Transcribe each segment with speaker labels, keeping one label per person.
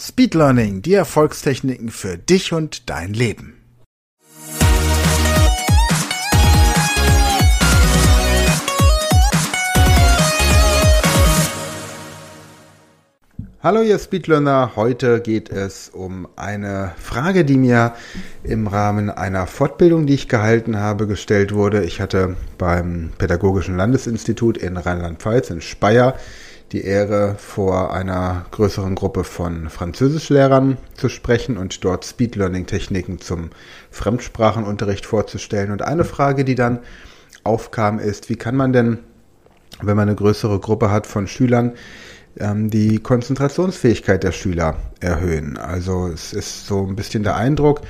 Speaker 1: Speed Learning, die Erfolgstechniken für dich und dein Leben. Hallo ihr Speedlearner, heute geht es um eine Frage, die mir im Rahmen einer Fortbildung, die ich gehalten habe, gestellt wurde. Ich hatte beim Pädagogischen Landesinstitut in Rheinland-Pfalz in Speyer die Ehre, vor einer größeren Gruppe von Französischlehrern zu sprechen und dort Speed Learning Techniken zum Fremdsprachenunterricht vorzustellen. Und eine Frage, die dann aufkam, ist, wie kann man denn, wenn man eine größere Gruppe hat von Schülern, ähm, die Konzentrationsfähigkeit der Schüler erhöhen? Also es ist so ein bisschen der Eindruck,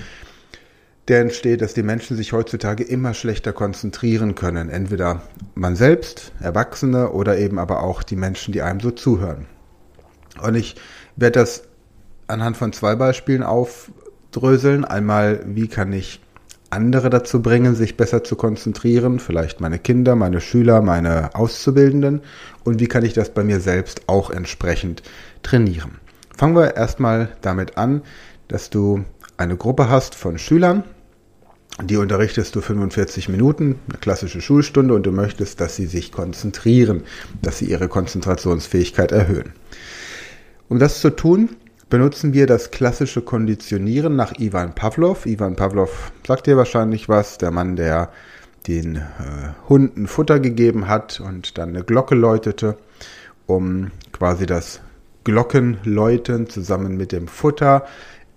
Speaker 1: der entsteht, dass die Menschen sich heutzutage immer schlechter konzentrieren können. Entweder man selbst, Erwachsene oder eben aber auch die Menschen, die einem so zuhören. Und ich werde das anhand von zwei Beispielen aufdröseln. Einmal, wie kann ich andere dazu bringen, sich besser zu konzentrieren, vielleicht meine Kinder, meine Schüler, meine Auszubildenden und wie kann ich das bei mir selbst auch entsprechend trainieren. Fangen wir erstmal damit an, dass du eine Gruppe hast von Schülern, die unterrichtest du 45 Minuten, eine klassische Schulstunde, und du möchtest, dass sie sich konzentrieren, dass sie ihre Konzentrationsfähigkeit erhöhen. Um das zu tun, benutzen wir das klassische Konditionieren nach Ivan Pavlov. Ivan Pavlov sagt dir wahrscheinlich was, der Mann, der den äh, Hunden Futter gegeben hat und dann eine Glocke läutete, um quasi das Glockenläuten zusammen mit dem Futter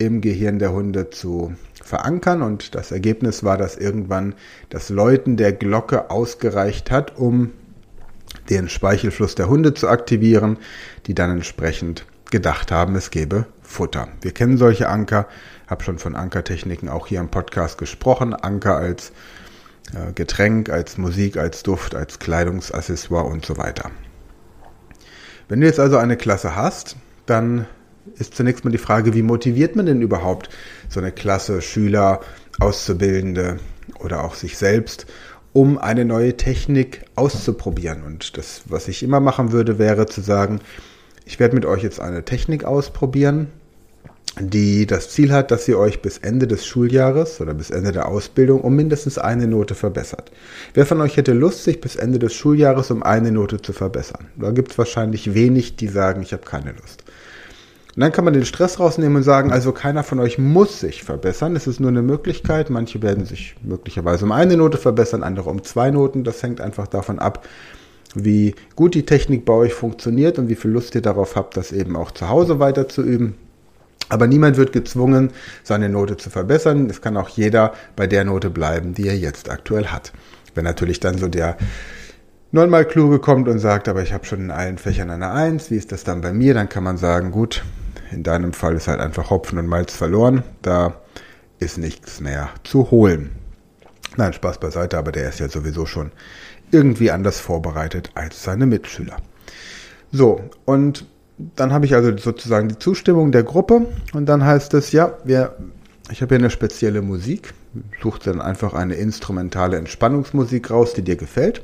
Speaker 1: im Gehirn der Hunde zu verankern und das Ergebnis war, dass irgendwann das Läuten der Glocke ausgereicht hat, um den Speichelfluss der Hunde zu aktivieren, die dann entsprechend gedacht haben, es gebe Futter. Wir kennen solche Anker, habe schon von Ankertechniken auch hier im Podcast gesprochen. Anker als äh, Getränk, als Musik, als Duft, als Kleidungsaccessoire und so weiter. Wenn du jetzt also eine Klasse hast, dann ist zunächst mal die Frage, wie motiviert man denn überhaupt so eine Klasse, Schüler, Auszubildende oder auch sich selbst, um eine neue Technik auszuprobieren. Und das, was ich immer machen würde, wäre zu sagen, ich werde mit euch jetzt eine Technik ausprobieren, die das Ziel hat, dass ihr euch bis Ende des Schuljahres oder bis Ende der Ausbildung um mindestens eine Note verbessert. Wer von euch hätte Lust, sich bis Ende des Schuljahres um eine Note zu verbessern? Da gibt es wahrscheinlich wenig, die sagen, ich habe keine Lust. Und dann kann man den Stress rausnehmen und sagen, also keiner von euch muss sich verbessern. Es ist nur eine Möglichkeit. Manche werden sich möglicherweise um eine Note verbessern, andere um zwei Noten. Das hängt einfach davon ab, wie gut die Technik bei euch funktioniert und wie viel Lust ihr darauf habt, das eben auch zu Hause weiter zu üben. Aber niemand wird gezwungen, seine Note zu verbessern. Es kann auch jeder bei der Note bleiben, die er jetzt aktuell hat. Wenn natürlich dann so der neunmal kluge kommt und sagt, aber ich habe schon in allen Fächern eine Eins, wie ist das dann bei mir? Dann kann man sagen, gut, in deinem Fall ist halt einfach Hopfen und Malz verloren. Da ist nichts mehr zu holen. Nein, Spaß beiseite, aber der ist ja sowieso schon irgendwie anders vorbereitet als seine Mitschüler. So, und dann habe ich also sozusagen die Zustimmung der Gruppe und dann heißt es, ja, wir, ich habe hier eine spezielle Musik. Sucht dann einfach eine instrumentale Entspannungsmusik raus, die dir gefällt.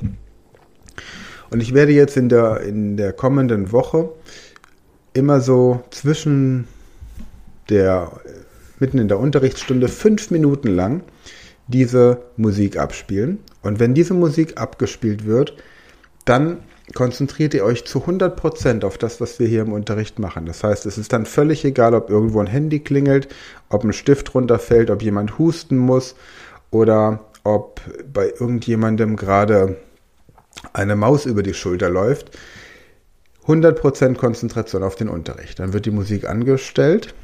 Speaker 1: Und ich werde jetzt in der, in der kommenden Woche immer so zwischen der, mitten in der Unterrichtsstunde, fünf Minuten lang diese Musik abspielen. Und wenn diese Musik abgespielt wird, dann konzentriert ihr euch zu 100% auf das, was wir hier im Unterricht machen. Das heißt, es ist dann völlig egal, ob irgendwo ein Handy klingelt, ob ein Stift runterfällt, ob jemand husten muss oder ob bei irgendjemandem gerade eine Maus über die Schulter läuft. 100% Konzentration auf den Unterricht. Dann wird die Musik angestellt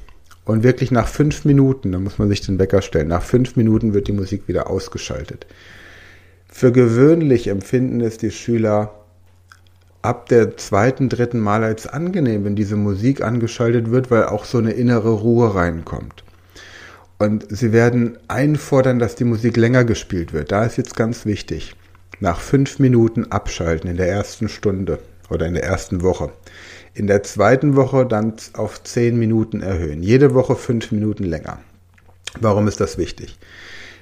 Speaker 1: und wirklich nach fünf Minuten, da muss man sich den Wecker stellen, nach fünf Minuten wird die Musik wieder ausgeschaltet. Für gewöhnlich empfinden es die Schüler ab der zweiten, dritten Mal als angenehm, wenn diese Musik angeschaltet wird, weil auch so eine innere Ruhe reinkommt. Und sie werden einfordern, dass die Musik länger gespielt wird. Da ist jetzt ganz wichtig. Nach fünf Minuten abschalten in der ersten Stunde oder in der ersten Woche. In der zweiten Woche dann auf zehn Minuten erhöhen. Jede Woche fünf Minuten länger. Warum ist das wichtig?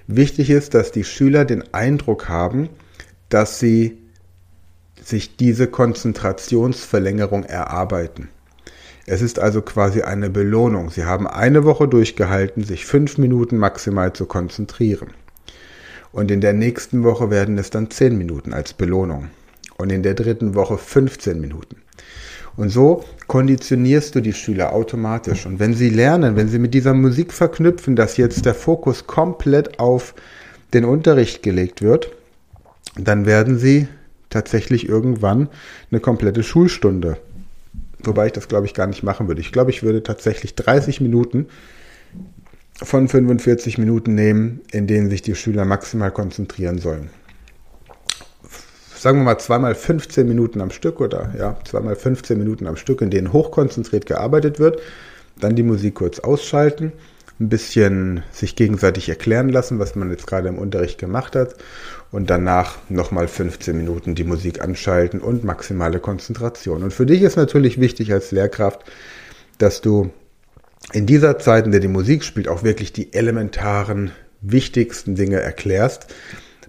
Speaker 1: Wichtig ist, dass die Schüler den Eindruck haben, dass sie sich diese Konzentrationsverlängerung erarbeiten. Es ist also quasi eine Belohnung. Sie haben eine Woche durchgehalten, sich fünf Minuten maximal zu konzentrieren. Und in der nächsten Woche werden es dann zehn Minuten als Belohnung. Und in der dritten Woche 15 Minuten. Und so konditionierst du die Schüler automatisch. Und wenn sie lernen, wenn sie mit dieser Musik verknüpfen, dass jetzt der Fokus komplett auf den Unterricht gelegt wird, dann werden sie tatsächlich irgendwann eine komplette Schulstunde Wobei ich das, glaube ich, gar nicht machen würde. Ich glaube, ich würde tatsächlich 30 Minuten von 45 Minuten nehmen, in denen sich die Schüler maximal konzentrieren sollen. Sagen wir mal zweimal 15 Minuten am Stück oder ja, zweimal 15 Minuten am Stück, in denen hochkonzentriert gearbeitet wird. Dann die Musik kurz ausschalten, ein bisschen sich gegenseitig erklären lassen, was man jetzt gerade im Unterricht gemacht hat und danach nochmal 15 Minuten die Musik anschalten und maximale Konzentration. Und für dich ist natürlich wichtig als Lehrkraft, dass du in dieser Zeit, in der die Musik spielt, auch wirklich die elementaren, wichtigsten Dinge erklärst,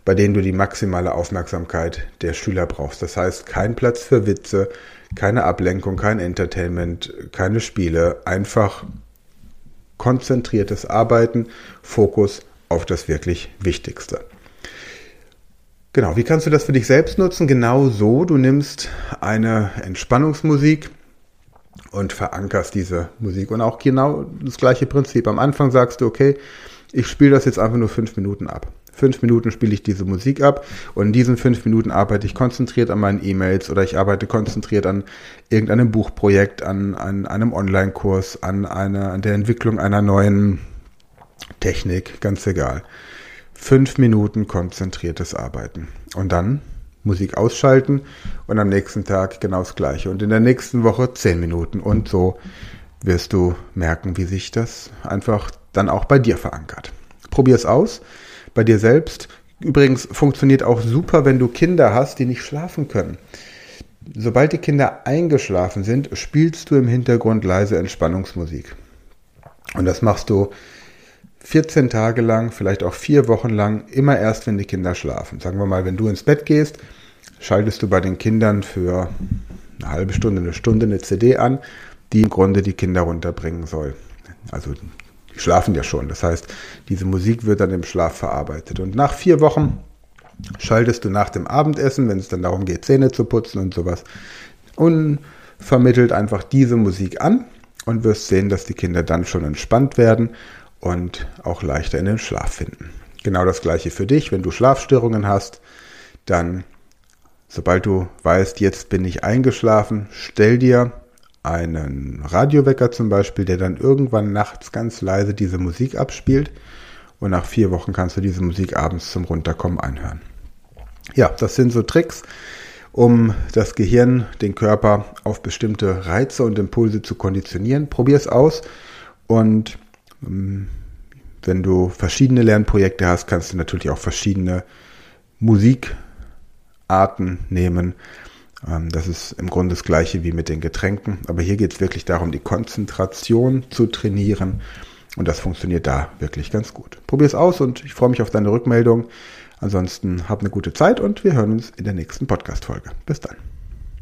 Speaker 1: bei denen du die maximale Aufmerksamkeit der Schüler brauchst. Das heißt, kein Platz für Witze, keine Ablenkung, kein Entertainment, keine Spiele, einfach konzentriertes Arbeiten, Fokus auf das wirklich Wichtigste. Genau, wie kannst du das für dich selbst nutzen? Genau so, du nimmst eine Entspannungsmusik und verankerst diese Musik. Und auch genau das gleiche Prinzip. Am Anfang sagst du, okay, ich spiele das jetzt einfach nur fünf Minuten ab. Fünf Minuten spiele ich diese Musik ab und in diesen fünf Minuten arbeite ich konzentriert an meinen E-Mails oder ich arbeite konzentriert an irgendeinem Buchprojekt, an, an einem Online-Kurs, an, an der Entwicklung einer neuen Technik, ganz egal fünf Minuten konzentriertes Arbeiten. Und dann Musik ausschalten und am nächsten Tag genau das gleiche. Und in der nächsten Woche zehn Minuten. Und so wirst du merken, wie sich das einfach dann auch bei dir verankert. Probier es aus, bei dir selbst. Übrigens funktioniert auch super, wenn du Kinder hast, die nicht schlafen können. Sobald die Kinder eingeschlafen sind, spielst du im Hintergrund leise Entspannungsmusik. Und das machst du 14 Tage lang, vielleicht auch vier Wochen lang, immer erst, wenn die Kinder schlafen. Sagen wir mal, wenn du ins Bett gehst, schaltest du bei den Kindern für eine halbe Stunde, eine Stunde eine CD an, die im Grunde die Kinder runterbringen soll. Also die schlafen ja schon. Das heißt, diese Musik wird dann im Schlaf verarbeitet. Und nach vier Wochen schaltest du nach dem Abendessen, wenn es dann darum geht, Zähne zu putzen und sowas, unvermittelt einfach diese Musik an und wirst sehen, dass die Kinder dann schon entspannt werden und auch leichter in den Schlaf finden. Genau das gleiche für dich. Wenn du Schlafstörungen hast, dann, sobald du weißt, jetzt bin ich eingeschlafen, stell dir einen Radiowecker zum Beispiel, der dann irgendwann nachts ganz leise diese Musik abspielt und nach vier Wochen kannst du diese Musik abends zum Runterkommen anhören. Ja, das sind so Tricks, um das Gehirn, den Körper auf bestimmte Reize und Impulse zu konditionieren. Probier es aus und ähm, wenn du verschiedene Lernprojekte hast, kannst du natürlich auch verschiedene Musikarten nehmen. Ähm, das ist im Grunde das gleiche wie mit den Getränken. Aber hier geht es wirklich darum, die Konzentration zu trainieren. Und das funktioniert da wirklich ganz gut. Probier es aus und ich freue mich auf deine Rückmeldung. Ansonsten hab eine gute Zeit und wir hören uns in der nächsten Podcast-Folge. Bis dann.